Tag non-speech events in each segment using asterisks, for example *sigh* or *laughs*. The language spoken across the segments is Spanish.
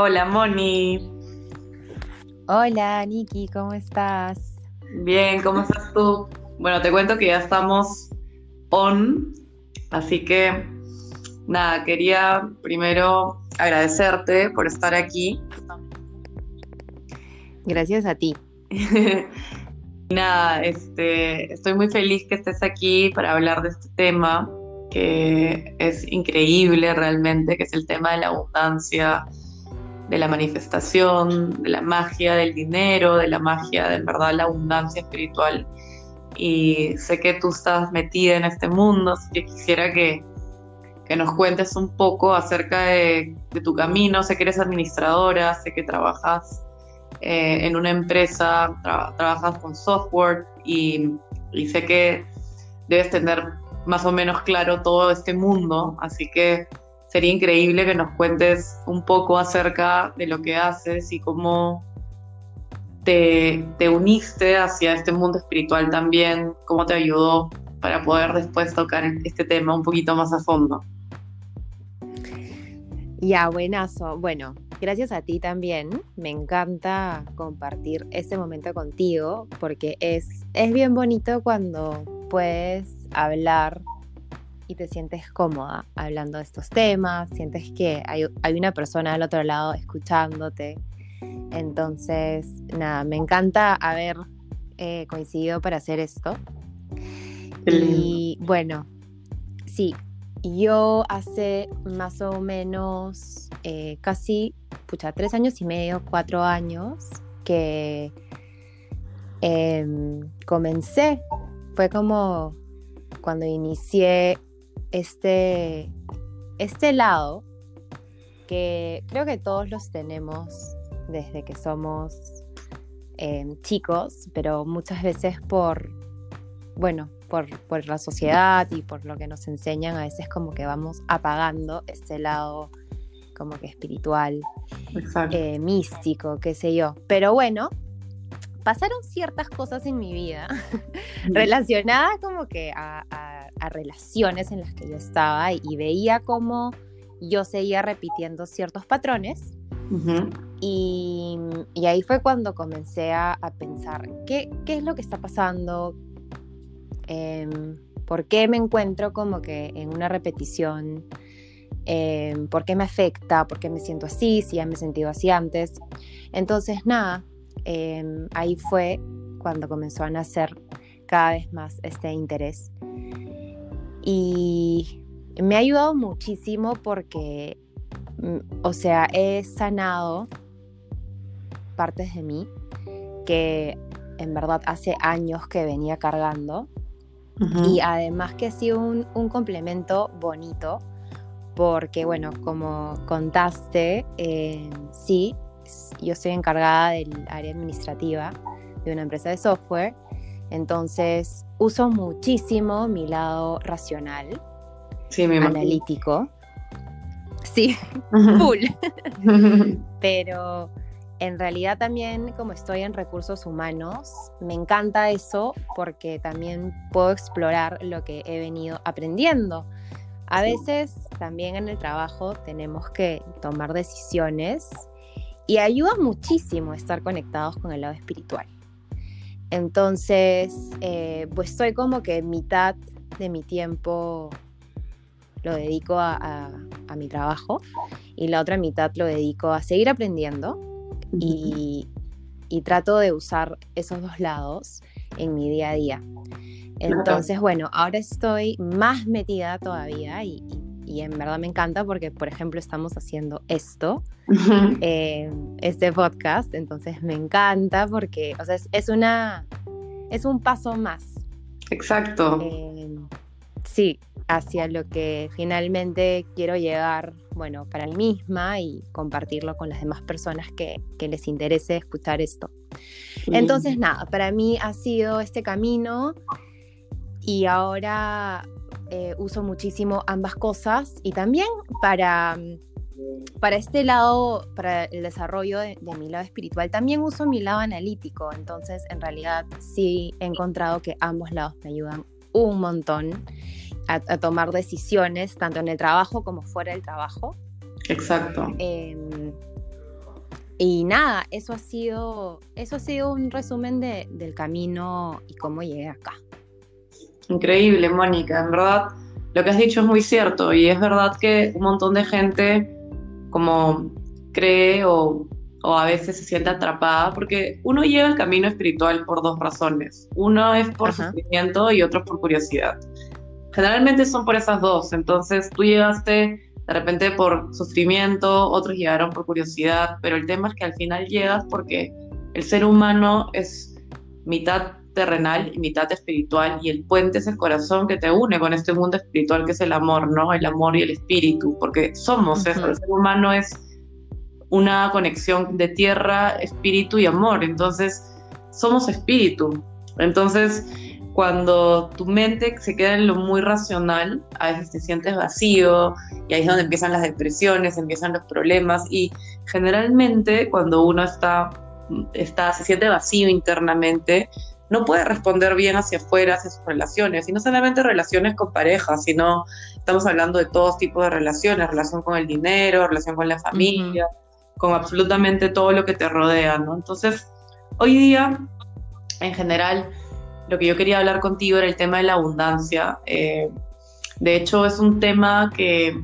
Hola, Moni. Hola, Niki, ¿cómo estás? Bien, ¿cómo estás tú? Bueno, te cuento que ya estamos on, así que nada, quería primero agradecerte por estar aquí. Gracias a ti. *laughs* nada, este, estoy muy feliz que estés aquí para hablar de este tema que es increíble realmente, que es el tema de la abundancia, de la manifestación, de la magia del dinero, de la magia de verdad la abundancia espiritual. Y sé que tú estás metida en este mundo, así que quisiera que, que nos cuentes un poco acerca de, tu camino. Sé que eres administradora, sé que trabajas eh, en una empresa, trabajas con software y, y sé que debes tener más o menos claro todo este mundo, así que sería increíble que nos cuentes un poco acerca de lo que haces y cómo te, uniste hacia este mundo espiritual también, cómo te ayudó para poder después tocar este tema un poquito más a fondo. Ya, buenazo. Bueno, gracias a ti también. Me encanta compartir este momento contigo porque es, es bien bonito cuando puedes hablar y te sientes cómoda hablando de estos temas, sientes que hay, una persona al otro lado escuchándote. Entonces, nada, me encanta haber eh, coincidido para hacer esto. Y bueno, sí, yo hace más o menos eh, casi, pucha, tres años y medio, cuatro años que em, comencé. Fue como cuando inicié este, este lado que creo que todos los tenemos desde que somos em, chicos, pero muchas veces por, bueno, por, la sociedad y por lo que nos enseñan, a veces como que vamos apagando este lado como que espiritual, eh, místico, qué sé yo. Pero bueno, pasaron ciertas cosas en mi vida relacionadas como que a, relaciones en las que yo estaba y, veía como yo seguía repitiendo ciertos patrones. y, ahí fue cuando comencé a, pensar, ¿qué, es lo que está pasando? Em, ¿Por qué me encuentro como que en una repetición? Em, ¿Por qué me afecta? ¿Por qué me siento así? Si ya me he sentido así antes. Entonces, nada, Em, ahí fue cuando comenzó a nacer cada vez más este interés. Y me ha ayudado muchísimo porque, mm, o sea, he sanado partes de mí que en verdad hace años que venía cargando. Y además que ha sido un, un, complemento bonito porque, bueno, como contaste, eh, sí, yo estoy encargada del área administrativa de una empresa de software, entonces uso muchísimo mi lado racional, analítico. Sí, full. *laughs* Pero en realidad también como estoy en recursos humanos, me encanta eso porque también puedo explorar lo que he venido aprendiendo. A veces también en el trabajo tenemos que tomar decisiones y ayuda muchísimo estar conectados con el lado espiritual. Entonces, eh, pues estoy como que mitad de mi tiempo lo dedico a, mi trabajo y la otra mitad lo dedico a seguir aprendiendo y, trato de usar esos dos lados en mi día a día. Entonces, bueno, ahora estoy más metida todavía y, y en verdad me encanta porque, por ejemplo, estamos haciendo esto, eh, este podcast, entonces me encanta porque, o sea, es, una, es un paso más. Exacto. Eh, sí, hacia lo que finalmente quiero llegar, bueno, para mí misma y compartirlo con las demás personas que, que les interese escuchar esto. Entonces, nada, para mí ha sido este camino y ahora eh, uso muchísimo ambas cosas y también para, para este lado, para el desarrollo de, mi lado espiritual, también uso mi lado analítico. Entonces, en realidad, sí he encontrado que ambos lados me ayudan un montón a, tomar decisiones, tanto en el trabajo como fuera del trabajo. Exacto. Em, y nada, eso ha sido, eso ha sido un resumen de, del camino y cómo llegué acá. Increíble, Mónica, en verdad lo que has dicho es muy cierto y es verdad que un montón de gente como cree o, a veces se siente atrapada porque uno llega al camino espiritual por dos razones. Uno es por sufrimiento y otro por curiosidad. Generalmente son por esas dos, entonces tú llegaste de repente por sufrimiento, otros llegaron por curiosidad, pero el tema es que al final llegas porque el ser humano es mitad terrenal y mitad espiritual y el puente es el corazón que te une con este mundo espiritual que es el amor, ¿no? El amor y el espíritu, porque somos eso, el ser humano es una conexión de tierra, espíritu y amor, entonces somos espíritu. Entonces, cuando tu mente se queda en lo muy racional, a veces te sientes vacío y ahí es donde empiezan las depresiones, empiezan los problemas y generalmente cuando uno está, está se siente vacío internamente, no puede responder bien hacia afuera, hacia sus relaciones, y no solamente relaciones con pareja, sino estamos hablando de todos tipos de relaciones, relación con el dinero, relación con la familia, con absolutamente todo lo que te rodea, ¿no? Entonces, hoy día, en general, lo que yo quería hablar contigo era el tema de la abundancia. Eh, de hecho, es un tema que,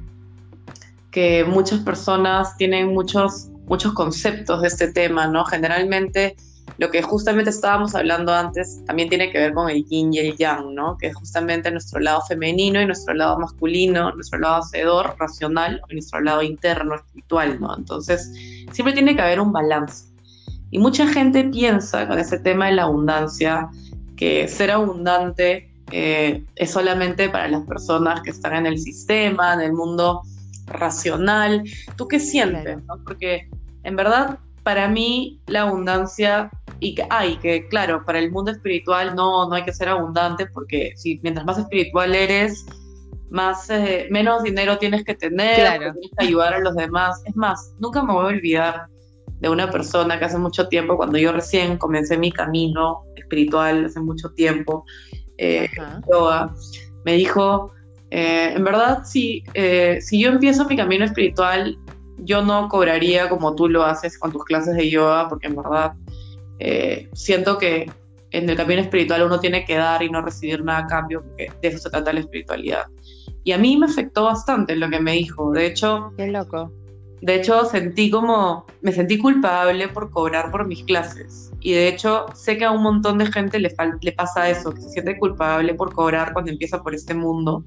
que muchas personas tienen muchos, muchos conceptos de este tema, ¿no? Generalmente lo que justamente estábamos hablando antes también tiene que ver con el yin y el yang, ¿no? Que es justamente nuestro lado femenino y nuestro lado masculino, nuestro lado hacedor, racional, y nuestro lado interno, espiritual, ¿no? Entonces, siempre tiene que haber un balance. Y mucha gente piensa con ese tema de la abundancia que ser abundante eh, es solamente para las personas que están en el sistema, en el mundo racional. ¿Tú qué sientes? ¿no? Porque en verdad para mí la abundancia y que hay que claro para el mundo espiritual no no hay que ser abundante porque si mientras más espiritual eres más eh, menos dinero tienes que tener tienes que ayudar a los demás. Es más nunca me voy a olvidar de una persona que hace mucho tiempo cuando yo recién comencé mi camino espiritual hace mucho tiempo eh, yoga, me dijo eh, en verdad si si yo empiezo mi camino espiritual yo no cobraría como tú lo haces con tus clases de yoga, porque en verdad eh, siento que en el camino espiritual uno tiene que dar y no recibir nada a cambio, porque de eso se trata la espiritualidad. Y a mí me afectó bastante lo que me dijo. De hecho, qué loco. De hecho, sentí como, me sentí culpable por cobrar por mis clases. Y de hecho, sé que a un montón de gente le, le pasa eso, que se siente culpable por cobrar cuando empieza por este mundo.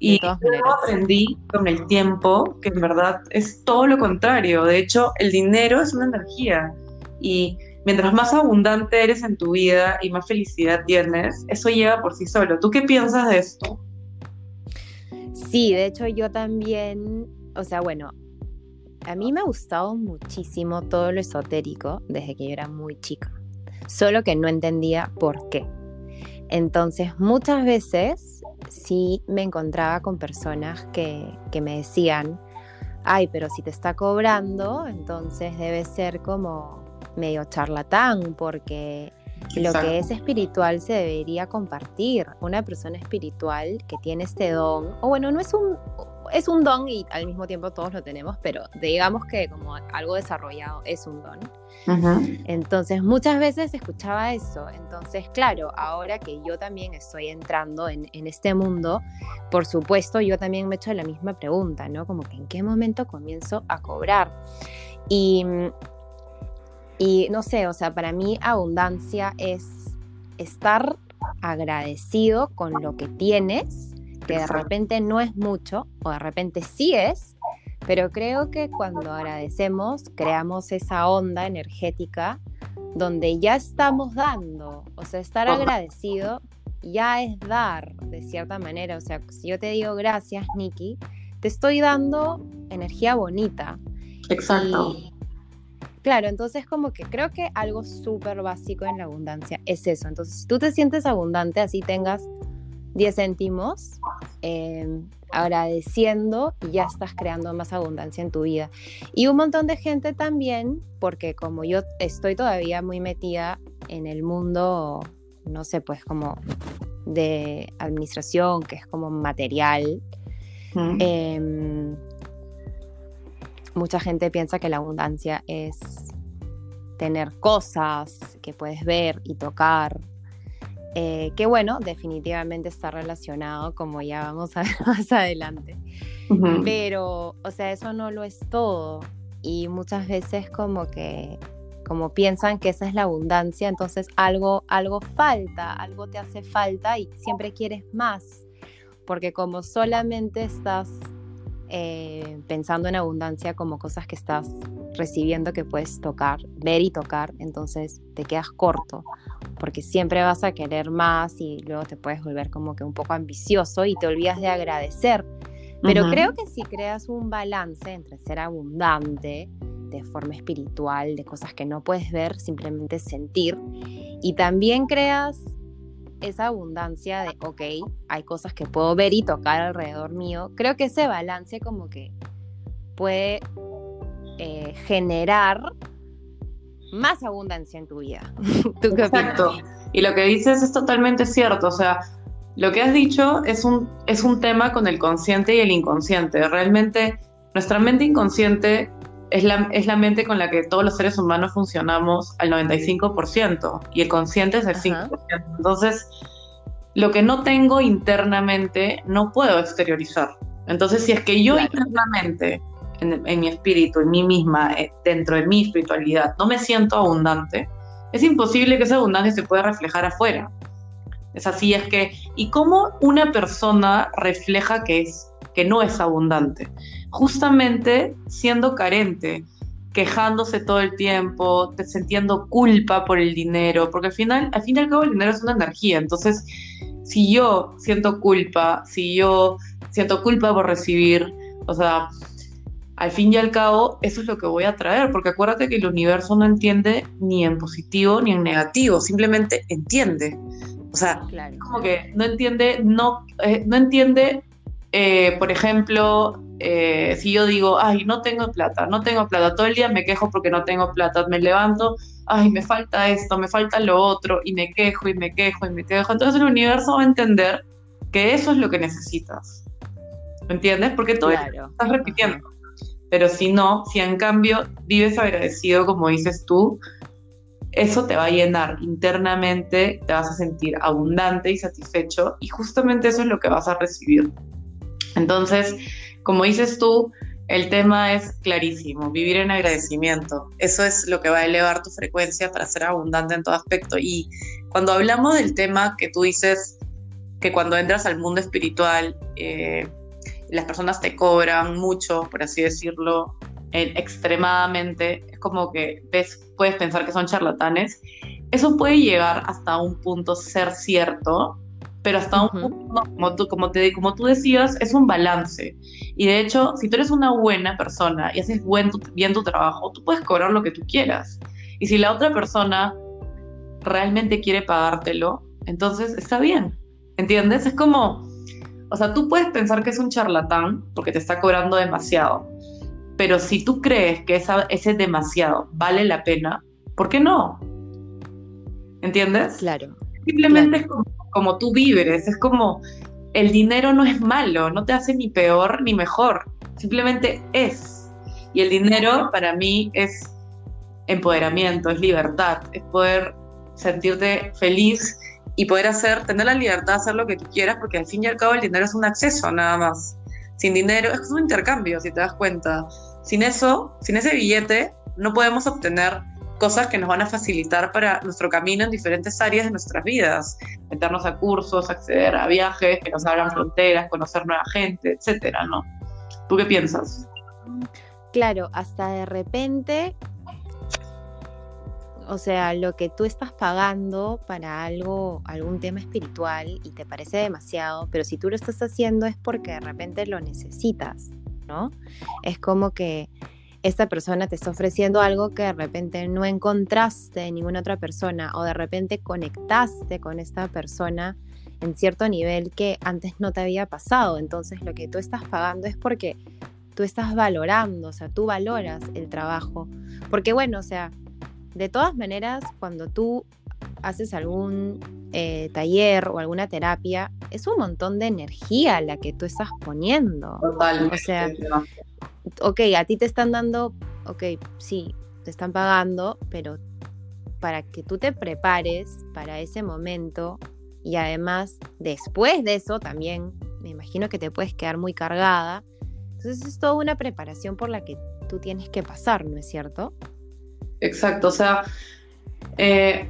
Y luego aprendí con el tiempo que en verdad es todo lo contrario. De hecho, el dinero es una energía y mientras más abundante eres en tu vida y más felicidad tienes, eso llega por sí solo. ¿Tú qué piensas de esto? Sí, de hecho yo también, o sea, bueno, a mí me ha gustado muchísimo todo lo esotérico desde que yo era muy chica, solo que no entendía por qué. Entonces, muchas veces sí me encontraba con personas que, me decían, ay, pero si te está cobrando, entonces debe ser como medio charlatán, porque lo que es espiritual se debería compartir. Una persona espiritual que tiene este don, o bueno, no es un, es un don y al mismo tiempo todos lo tenemos, pero digamos que como algo desarrollado es un don. Entonces muchas veces escuchaba eso. Entonces, claro, ahora que yo también estoy entrando en, este mundo, por supuesto, yo también me he hecho la misma pregunta, ¿no? Como que en qué momento comienzo a cobrar. Y, y no sé, o sea, para mí abundancia es estar agradecido con lo que tienes que de repente no es mucho o de repente sí es, pero creo que cuando agradecemos creamos esa onda energética donde ya estamos dando, o sea, estar agradecido ya es dar de cierta manera, o sea, si yo te digo gracias, Nikki, te estoy dando energía bonita. Exacto. claro, entonces como que creo que algo súper básico en la abundancia es eso. Entonces, si tú te sientes abundante, así tengas 10 céntimos, em, agradeciendo y ya estás creando más abundancia en tu vida. Y un montón de gente también, porque como yo estoy todavía muy metida en el mundo, no sé, pues como de administración, que es como material, em, mucha gente piensa que la abundancia es tener cosas que puedes ver y tocar, eh, que bueno, definitivamente está relacionado, como ya vamos a ver *laughs* más adelante. Pero, o sea, eso no lo es todo. Y muchas veces como que, como piensan que esa es la abundancia, entonces algo, algo falta, algo te hace falta y siempre quieres más. Porque como solamente estás eh, pensando en abundancia como cosas que estás recibiendo que puedes tocar, ver y tocar, entonces te quedas corto, porque siempre vas a querer más y luego te puedes volver como que un poco ambicioso y te olvidas de agradecer. Pero creo que si creas un balance entre ser abundante de forma espiritual, de cosas que no puedes ver, simplemente sentir, y también creas esa abundancia de, ok, hay cosas que puedo ver y tocar alrededor mío, creo que ese balance como que puede eh, generar más abundancia en tu vida. *laughs* Exacto. Y lo que dices es totalmente cierto. O sea, lo que has dicho es un, es un tema con el consciente y el inconsciente. Realmente nuestra mente inconsciente es la, es la mente con la que todos los seres humanos funcionamos al 95% y el consciente es el 5%. Entonces, lo que no tengo internamente no puedo exteriorizar. Entonces, si es que yo internamente, en, mi espíritu, en mí misma, eh, dentro de mi espiritualidad, no me siento abundante, es imposible que esa abundancia se pueda reflejar afuera. Es así, es que, ¿y cómo una persona refleja que es, que no es abundante? justamente siendo carente, quejándose todo el tiempo, sintiendo culpa por el dinero, porque al final, al fin y al cabo el dinero es una energía, entonces si yo siento culpa, si yo siento culpa por recibir, o sea, al fin y al cabo eso es lo que voy a traer, porque acuérdate que el universo no entiende ni en positivo ni en negativo, simplemente entiende. O sea, como que no entiende, no, eh, no entiende, eh, por ejemplo, eh, si yo digo, ay, no tengo plata, no tengo plata, todo el día me quejo porque no tengo plata, me levanto, ay, me falta esto, me falta lo otro, y me quejo y me quejo y me quejo, entonces el universo va a entender que eso es lo que necesitas. ¿Me entiendes? Porque todo claro. estás repitiendo. Pero si no, si en cambio vives agradecido, como dices tú, eso te va a llenar internamente, te vas a sentir abundante y satisfecho, y justamente eso es lo que vas a recibir. Entonces, como dices tú, el tema es clarísimo, vivir en agradecimiento. Eso es lo que va a elevar tu frecuencia para ser abundante en todo aspecto. Y cuando hablamos del tema que tú dices, que cuando entras al mundo espiritual, eh, las personas te cobran mucho, por así decirlo, extremadamente, es como que ves, puedes pensar que son charlatanes. Eso puede llegar hasta un punto ser cierto, pero hasta un punto, como tú, como, te, como tú decías, es un balance. Y de hecho, si tú eres una buena persona y haces buen, bien tu trabajo, tú puedes cobrar lo que tú quieras. Y si la otra persona realmente quiere pagártelo, entonces está bien. ¿Entiendes? Es como, o sea, tú puedes pensar que es un charlatán porque te está cobrando demasiado. Pero si tú crees que esa, ese demasiado vale la pena, ¿por qué no? ¿Entiendes? Claro. Simplemente es como como tú vives, es como el dinero no es malo, no te hace ni peor ni mejor, simplemente es. Y el dinero para mí es empoderamiento, es libertad, es poder sentirte feliz y poder hacer, tener la libertad de hacer lo que tú quieras, porque al fin y al cabo el dinero es un acceso nada más. Sin dinero es un intercambio, si te das cuenta. Sin eso, sin ese billete, no podemos obtener cosas que nos van a facilitar para nuestro camino en diferentes áreas de nuestras vidas, meternos a cursos, acceder a viajes que nos abran fronteras, conocer nueva gente, etcétera, ¿no? ¿Tú qué piensas? Claro, hasta de repente, o sea, lo que tú estás pagando para algo, algún tema espiritual y te parece demasiado, pero si tú lo estás haciendo es porque de repente lo necesitas, ¿no? Es como que esta persona te está ofreciendo algo que de repente no encontraste en ninguna otra persona o de repente conectaste con esta persona en cierto nivel que antes no te había pasado. Entonces lo que tú estás pagando es porque tú estás valorando, o sea, tú valoras el trabajo. Porque bueno, o sea, de todas maneras, cuando tú haces algún eh, taller o alguna terapia, es un montón de energía la que tú estás poniendo. Totalmente. O sea, ok, a ti te están dando, ok, sí, te están pagando, pero para que tú te prepares para ese momento y además después de eso también me imagino que te puedes quedar muy cargada. Entonces es toda una preparación por la que tú tienes que pasar, ¿no es cierto? Exacto, o sea, eh,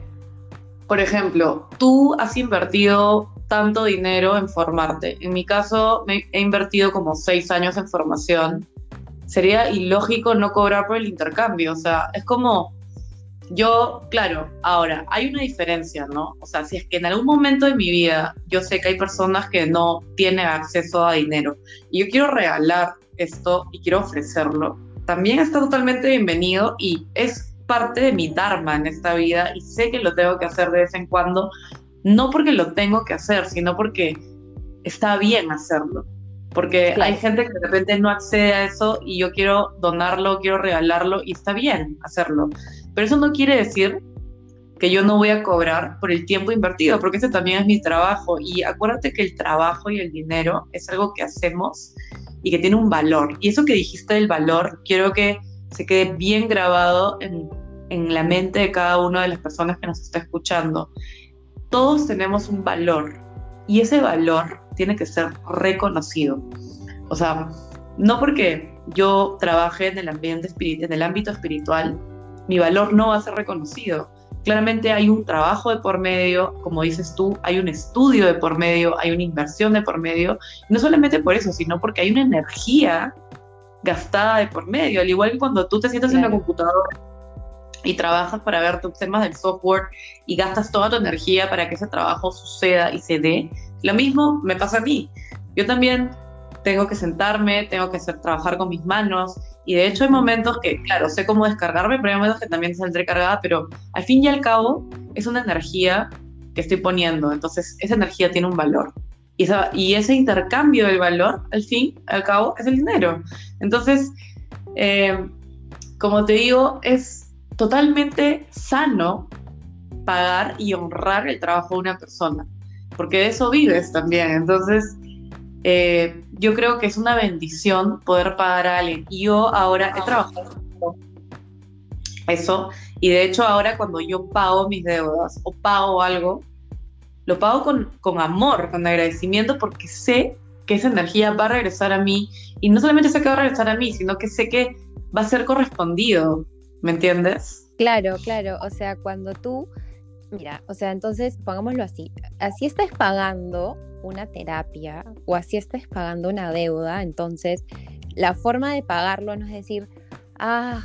por ejemplo, tú has invertido tanto dinero en formarte. En mi caso, me he invertido como seis años en formación. Sería ilógico no cobrar por el intercambio. O sea, es como, yo, claro, ahora, hay una diferencia, ¿no? O sea, si es que en algún momento de mi vida yo sé que hay personas que no tienen acceso a dinero y yo quiero regalar esto y quiero ofrecerlo, también está totalmente bienvenido y es parte de mi dharma en esta vida y sé que lo tengo que hacer de vez en cuando, no porque lo tengo que hacer, sino porque está bien hacerlo. Porque hay gente que de repente no accede a eso y yo quiero donarlo, quiero regalarlo y está bien hacerlo. Pero eso no quiere decir que yo no voy a cobrar por el tiempo invertido, porque ese también es mi trabajo. Y acuérdate que el trabajo y el dinero es algo que hacemos y que tiene un valor. Y eso que dijiste del valor, quiero que se quede bien grabado en, en la mente de cada una de las personas que nos está escuchando. Todos tenemos un valor y ese valor tiene que ser reconocido. O sea, no porque yo trabaje en el ambiente en el ámbito espiritual mi valor no va a ser reconocido. Claramente hay un trabajo de por medio, como dices tú, hay un estudio de por medio, hay una inversión de por medio, no solamente por eso, sino porque hay una energía gastada de por medio, al igual que cuando tú te sientas en la computadora y trabajas para ver tus temas del software y gastas toda tu energía para que ese trabajo suceda y se dé, lo mismo me pasa a mí. Yo también tengo que sentarme, tengo que hacer, trabajar con mis manos y de hecho hay momentos que, claro, sé cómo descargarme, pero hay momentos que también saldré cargada, pero al fin y al cabo es una energía que estoy poniendo, entonces esa energía tiene un valor. Y, ese intercambio del valor, al fin, al cabo, es el dinero. Entonces, eh, como te digo, es totalmente sano pagar y honrar el trabajo de una persona, porque de eso vives también. Entonces, eh, yo creo que es una bendición poder pagar a alguien. Yo ahora he trabajado eso, y de hecho ahora cuando yo pago mis deudas o pago algo, lo pago con, con amor, con agradecimiento, porque sé que esa energía va a regresar a mí, y no solamente sé que va a regresar a mí, sino que sé que va a ser correspondido, ¿me entiendes? Claro, claro, o sea, cuando tú, mira, o sea, entonces pongámoslo así, así estás pagando una terapia o así estés pagando una deuda, entonces la forma de pagarlo no es decir, ah,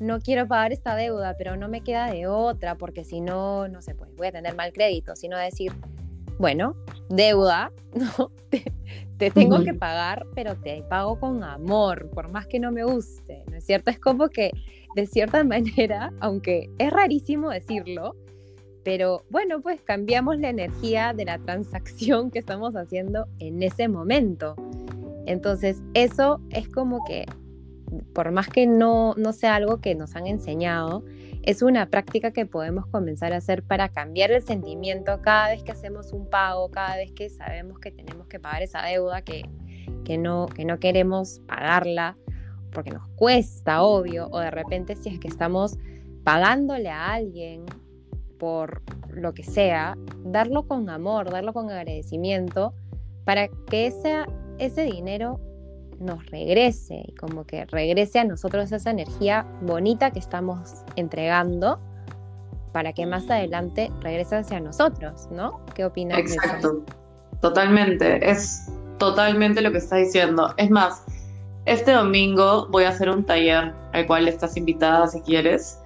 no quiero pagar esta deuda, pero no me queda de otra, porque si no, no sé, pues voy a tener mal crédito, sino decir, bueno, deuda, *laughs* ¿no? Te, tengo que pagar, pero te pago con amor, por más que no me guste, ¿no es cierto? Es como que, de cierta *laughs* manera, aunque es rarísimo decirlo, pero bueno, pues cambiamos la energía de la transacción que estamos haciendo en ese momento. Entonces, eso es como que, por más que no, no sea algo que nos han enseñado, es una práctica que podemos comenzar a hacer para cambiar el sentimiento cada vez que hacemos un pago, cada vez que sabemos que tenemos que pagar esa deuda, que, que, no, que no queremos pagarla, porque nos cuesta, obvio, o de repente si es que estamos pagándole a alguien por lo que sea, darlo con amor, darlo con agradecimiento, para que ese, ese dinero nos regrese y como que regrese a nosotros esa energía bonita que estamos entregando para que más adelante regrese hacia nosotros, ¿no? ¿Qué opinas? Exacto, totalmente, es totalmente lo que estás diciendo. Es más, este domingo voy a hacer un taller al cual estás invitada si quieres,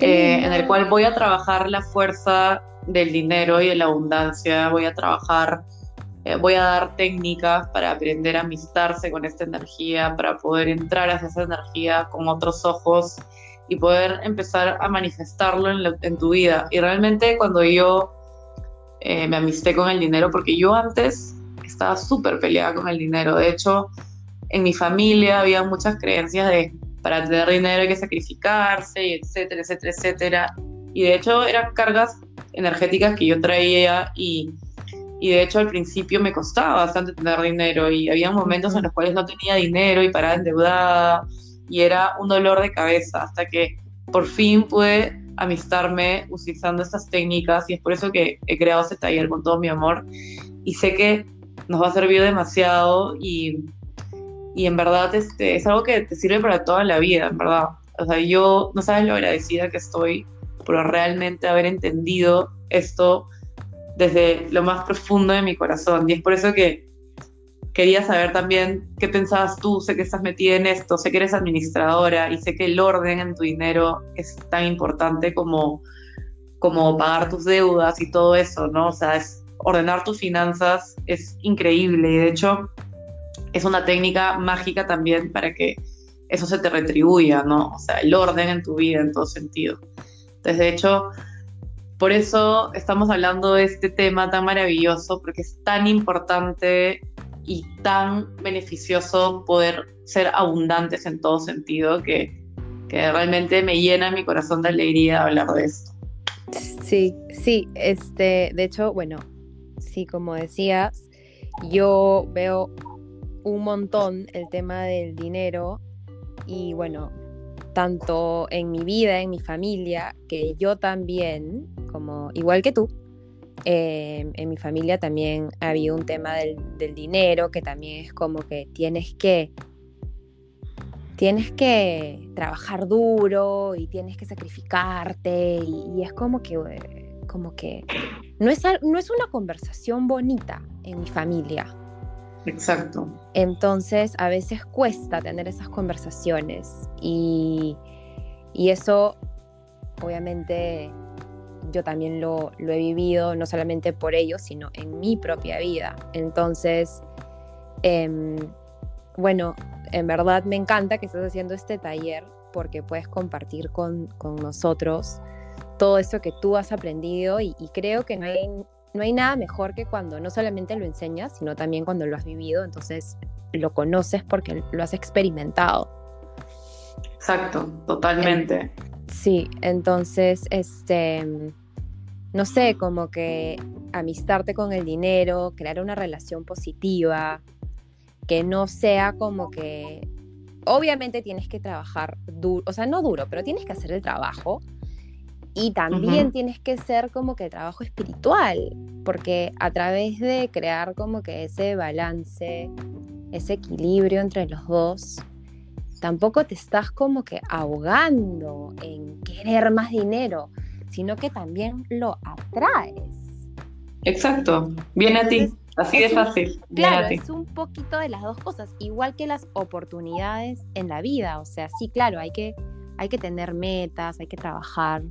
eh, en el cual voy a trabajar la fuerza del dinero y de la abundancia, voy a trabajar, eh, voy a dar técnicas para aprender a amistarse con esta energía, para poder entrar hacia esa energía con otros ojos y poder empezar a manifestarlo en, tu vida. Y realmente cuando yo eh, me amisté con el dinero, porque yo antes estaba súper peleada con el dinero, de hecho, en mi familia había muchas creencias de para tener dinero hay que sacrificarse, y etcétera, etcétera, etcétera. Y de hecho eran cargas energéticas que yo traía y, y de hecho al principio me costaba bastante tener dinero y había momentos en los cuales no tenía dinero y paraba endeudada y era un dolor de cabeza hasta que por fin pude amistarme utilizando estas técnicas y es por eso que he creado este taller con todo mi amor y sé que nos va a servir demasiado y, y en verdad este, es algo que te sirve para toda la vida, en verdad. O sea, yo no sabes lo agradecida que estoy por realmente haber entendido esto desde lo más profundo de mi corazón. Y es por eso que quería saber también qué pensabas tú. Sé que estás metida en esto, sé que eres administradora y sé que el orden en tu dinero es tan importante como, como pagar tus deudas y todo eso, ¿no? O sea, es, ordenar tus finanzas es increíble y de hecho es una técnica mágica también para que eso se te retribuya, ¿no? O sea, el orden en tu vida en todo sentido. Entonces, de hecho, por eso estamos hablando de este tema tan maravilloso, porque es tan importante y tan beneficioso poder ser abundantes en todo sentido que, realmente me llena mi corazón de alegría hablar de esto. Sí, sí, este, de hecho, bueno, sí, como decías, yo veo un montón el tema del dinero y bueno, tanto en mi vida, en mi familia, que yo también, como igual que tú, em, en mi familia también había un tema del, dinero, que también es como que tienes que tienes que trabajar duro y tienes que sacrificarte y, es como que como que no es, no es una conversación bonita en mi familia Exacto. Entonces, a veces cuesta tener esas conversaciones y, eso, obviamente, yo también lo, he vivido, no solamente por ellos, sino en mi propia vida. Entonces, em, bueno, en verdad me encanta que estés haciendo este taller porque puedes compartir con, nosotros todo eso que tú has aprendido y, y creo que no hay no hay nada mejor que cuando no solamente lo enseñas, sino también cuando lo has vivido, entonces lo conoces porque lo has experimentado. Exacto, totalmente. sí, entonces, este, no sé, como que amistarte con el dinero, crear una relación positiva, que no sea como que, obviamente tienes que trabajar duro, o sea, no duro, pero tienes que hacer el trabajo, y también tienes que ser como que trabajo espiritual, porque a través de crear como que ese balance, ese equilibrio entre los dos, tampoco te estás como que ahogando en querer más dinero, sino que también lo atraes. Exacto, viene a ti. Así de fácil. claro, es un poquito de las dos cosas, igual que las oportunidades en la vida. O sea, sí, claro, hay que, hay que tener metas, hay que trabajar,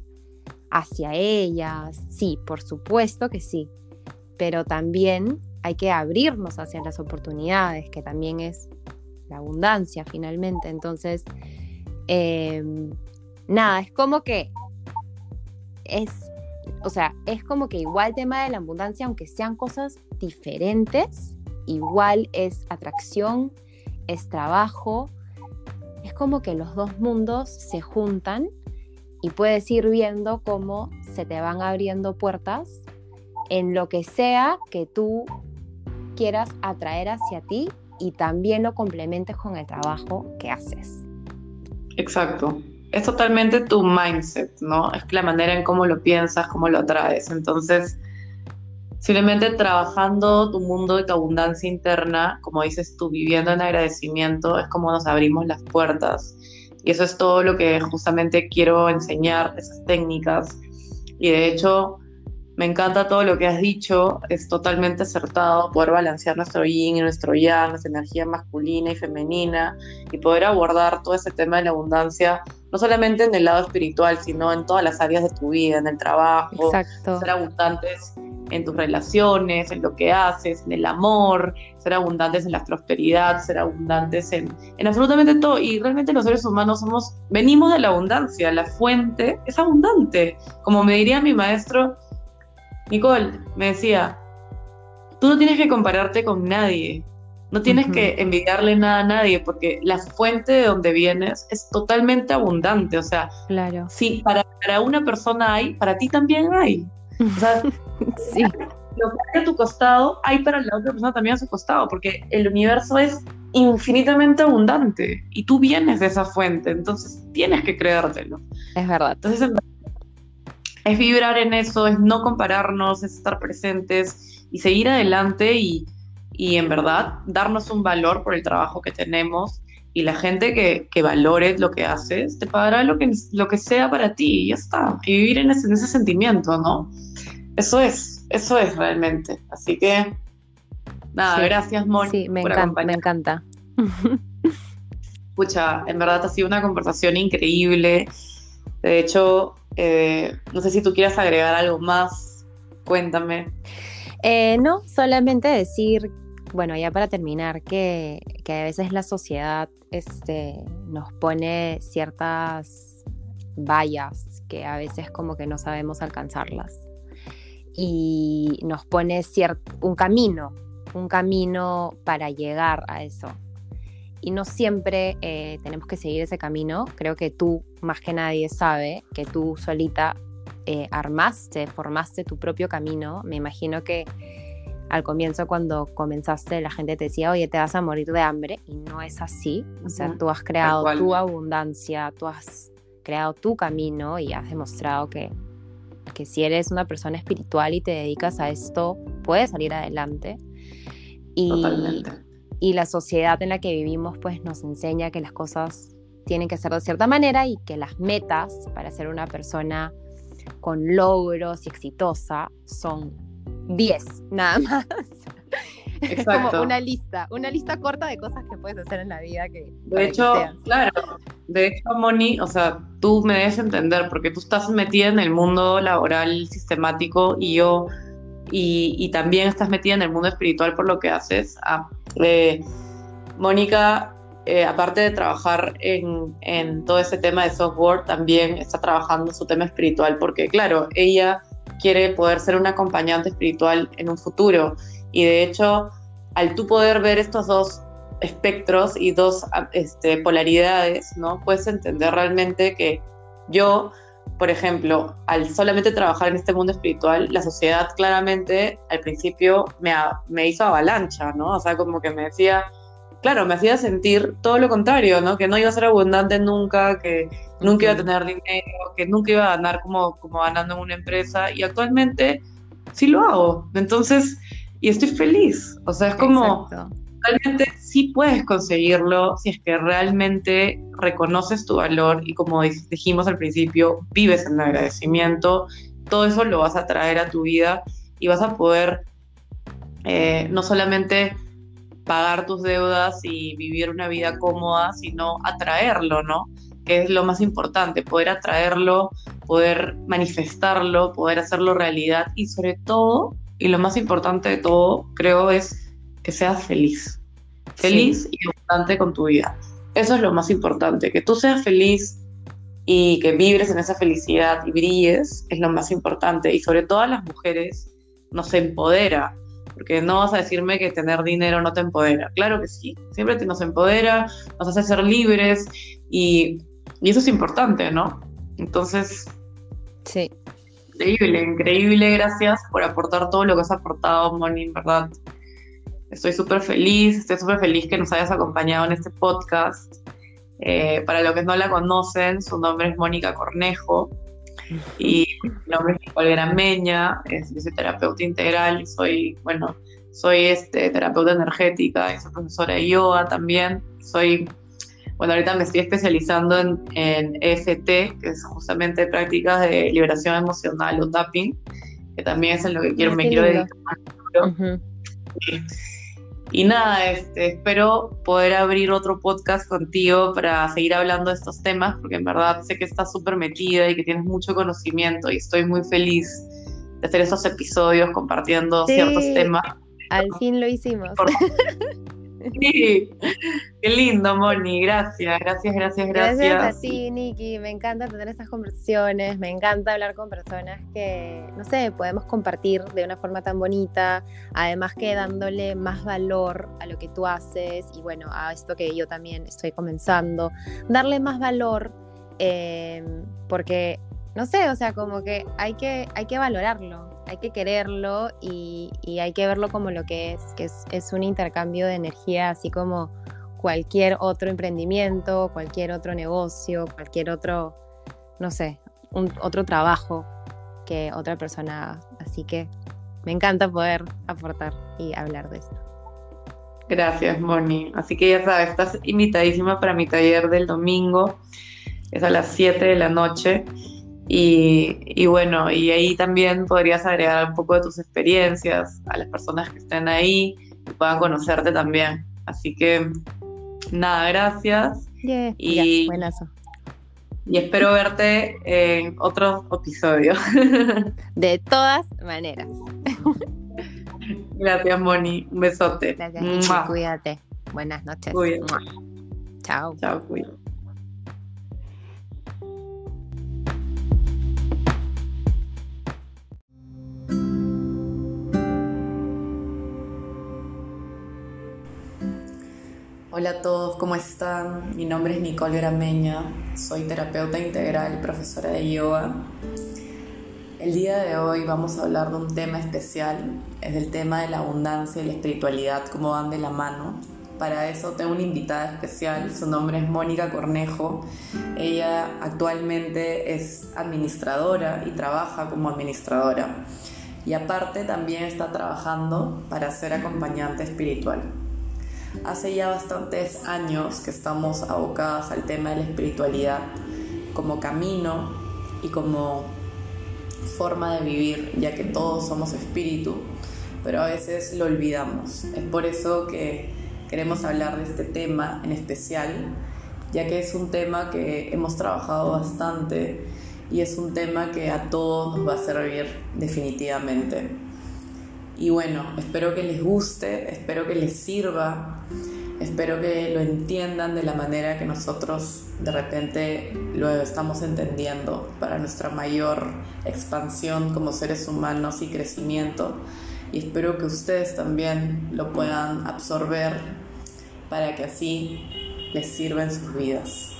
hacia ellas. Sí, por supuesto que sí, pero también hay que abrirnos hacia las oportunidades, que también es la abundancia finalmente. Entonces, em, nada, es como que es, o sea, es como que igual tema de la abundancia, aunque sean cosas diferentes, igual es atracción, es trabajo, es como que los dos mundos se juntan y puedes ir viendo cómo se te van abriendo puertas en lo que sea que tú quieras atraer hacia ti y también lo complementes con el trabajo que haces. Exacto. Es totalmente tu mindset, ¿no? Es la manera en cómo lo piensas, cómo lo atraes. Entonces, simplemente trabajando tu mundo de tu abundancia interna, como dices tú, viviendo en agradecimiento, es como nos abrimos las puertas y eso es todo lo que justamente quiero enseñar, esas técnicas. Y de hecho, me encanta todo lo que has dicho, es totalmente acertado poder balancear nuestro yin y nuestro yang, nuestra energía masculina y femenina, y poder abordar todo ese tema de la abundancia, no solamente en el lado espiritual, sino en todas las áreas de tu vida, en el trabajo, Exacto. ser abundantes en tus relaciones, en lo que haces, en el amor, ser abundantes en la prosperidad, ser abundantes en, en absolutamente todo. Y realmente los seres humanos somos, venimos de la abundancia, la fuente es abundante. Como me diría mi maestro, Nicole, me decía, tú no tienes que compararte con nadie, no tienes que envidiarle nada a nadie, porque la fuente de donde vienes es totalmente abundante. O sea, claro. si para, para una persona hay, para ti también hay. O sea, *laughs* sí. lo que hay a tu costado, hay para la otra persona también a su costado, porque el universo es infinitamente abundante y tú vienes de esa fuente, entonces tienes que creértelo. Es verdad. Entonces, es vibrar en eso, es no compararnos, es estar presentes y seguir adelante y, y en verdad darnos un valor por el trabajo que tenemos y la gente que, que, valore lo que haces te pagará lo que, lo que sea para ti y ya está. Y vivir en ese, en ese sentimiento, ¿no? Eso es, eso es realmente. Así que, nada, gracias, Moni. Sí, me encanta, me encanta. *laughs* Escucha, en verdad ha sido una conversación increíble. De hecho, eh, no sé si tú quieras agregar algo más. Cuéntame. Eh, no, solamente decir bueno, ya para terminar, que, a veces la sociedad este, nos pone ciertas vallas que a veces como que no sabemos alcanzarlas. Y nos pone un camino, un camino para llegar a eso. Y no siempre eh, tenemos que seguir ese camino. Creo que tú, más que nadie, sabe que tú solita eh, armaste, formaste tu propio camino. Me imagino que al comienzo cuando comenzaste la gente te decía, oye, te vas a morir de hambre y no es así. O sea, tú has creado tu abundancia, tú has creado tu camino y has demostrado que, que si eres una persona espiritual y te dedicas a esto, puedes salir adelante. Y, y la sociedad en la que vivimos pues nos enseña que las cosas tienen que ser de cierta manera y que las metas para ser una persona con logros y exitosa son 10, nada más. Es como una lista, una lista corta de cosas que puedes hacer en la vida que... De hecho, claro, de hecho, Moni, o sea, tú me debes entender porque tú estás metida en el mundo laboral sistemático y yo, y, también estás metida en el mundo espiritual por lo que haces. Ah, eh, Mónica, eh, aparte de trabajar en, en todo ese tema de software, también está trabajando su tema espiritual porque, claro, ella quiere poder ser un acompañante espiritual en un futuro. Y de hecho, al tú poder ver estos dos espectros y dos este, polaridades, ¿no? Puedes entender realmente que yo, por ejemplo, al solamente trabajar en este mundo espiritual, la sociedad claramente al principio me, me hizo avalancha, ¿no? O sea, como que me decía, claro, me hacía sentir todo lo contrario, ¿no? Que no iba a ser abundante nunca, que nunca iba a tener dinero, que nunca iba a ganar como, como ganando en una empresa y actualmente sí lo hago. Entonces, y estoy feliz. O sea, es como, realmente sí puedes conseguirlo si es que realmente reconoces tu valor y como dijimos al principio, vives en el agradecimiento, todo eso lo vas a traer a tu vida y vas a poder eh, no solamente pagar tus deudas y vivir una vida cómoda, sino atraerlo, ¿no? Que es lo más importante, poder atraerlo, poder manifestarlo, poder hacerlo realidad y sobre todo, y lo más importante de todo, creo, es que seas feliz. Feliz y abundante con tu vida. Eso es lo más importante, que tú seas feliz y que vibres en esa felicidad y brilles es lo más importante. Y sobre todo a las mujeres nos empodera porque no vas a decirme que tener dinero no te empodera. Claro que sí, siempre te nos empodera, nos hace ser libres y, eso es importante, ¿no? Entonces, sí. Increíble, increíble, gracias por aportar todo lo que has aportado, Moni, en verdad. Estoy súper feliz, estoy súper feliz que nos hayas acompañado en este podcast. Eh, para los que no la conocen, su nombre es Mónica Cornejo. Y mi nombre es Nicole Grameña, soy terapeuta integral soy, bueno, soy este, terapeuta energética y soy profesora de yoga también. Soy, bueno, ahorita me estoy especializando en, en EFT, que es justamente prácticas de liberación emocional o tapping, que también es en lo que quiero, ah, me quiero dedicar. Y nada, este, espero poder abrir otro podcast contigo para seguir hablando de estos temas, porque en verdad sé que estás súper metida y que tienes mucho conocimiento y estoy muy feliz de hacer estos episodios compartiendo ciertos temas. Al fin lo hicimos. Sí, qué lindo, Moni. Gracias, gracias, gracias, gracias. Gracias a ti, Niki. Me encanta tener estas conversaciones. Me encanta hablar con personas que, no sé, podemos compartir de una forma tan bonita. Además que dándole más valor a lo que tú haces y bueno, a esto que yo también estoy comenzando. Darle más valor eh, porque, no sé, o sea, como que hay que, hay que valorarlo hay que quererlo y, hay que verlo como lo que es, que es, un intercambio de energía, así como cualquier otro emprendimiento, cualquier otro negocio, cualquier otro, no sé, un, otro trabajo. que otra persona haga. Así que me encanta poder aportar y hablar de esto. Gracias, Moni. Así que ya sabes, estás invitadísima para mi taller del domingo. Es a las 7 de la noche. Y, bueno, y ahí también podrías agregar un poco de tus experiencias a las personas que estén ahí y puedan conocerte también. Así que nada, gracias. y, buenazo. y espero verte en otro episodio. *laughs* De todas maneras. Gracias, Moni. Un besote. Gracias, Cuídate. Buenas noches. Chao. Chao, cuídate. Hola a todos, ¿cómo están? Mi nombre es Nicole Grameña, soy terapeuta integral, profesora de yoga. El día de hoy vamos a hablar de un tema especial, es el tema de la abundancia y la espiritualidad, cómo van de la mano. Para eso tengo una invitada especial, su nombre es Mónica Cornejo. Ella actualmente es administradora y trabaja como administradora. Y aparte también está trabajando para ser acompañante espiritual. Hace ya bastantes años que estamos abocadas al tema de la espiritualidad como camino y como forma de vivir, ya que todos somos espíritu, pero a veces lo olvidamos. Es por eso que queremos hablar de este tema en especial, ya que es un tema que hemos trabajado bastante y es un tema que a todos nos va a servir definitivamente. Y bueno, espero que les guste, espero que les sirva, espero que lo entiendan de la manera que nosotros de repente lo estamos entendiendo para nuestra mayor expansión como seres humanos y crecimiento. Y espero que ustedes también lo puedan absorber para que así les sirva en sus vidas.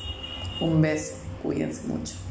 Un beso, cuídense mucho.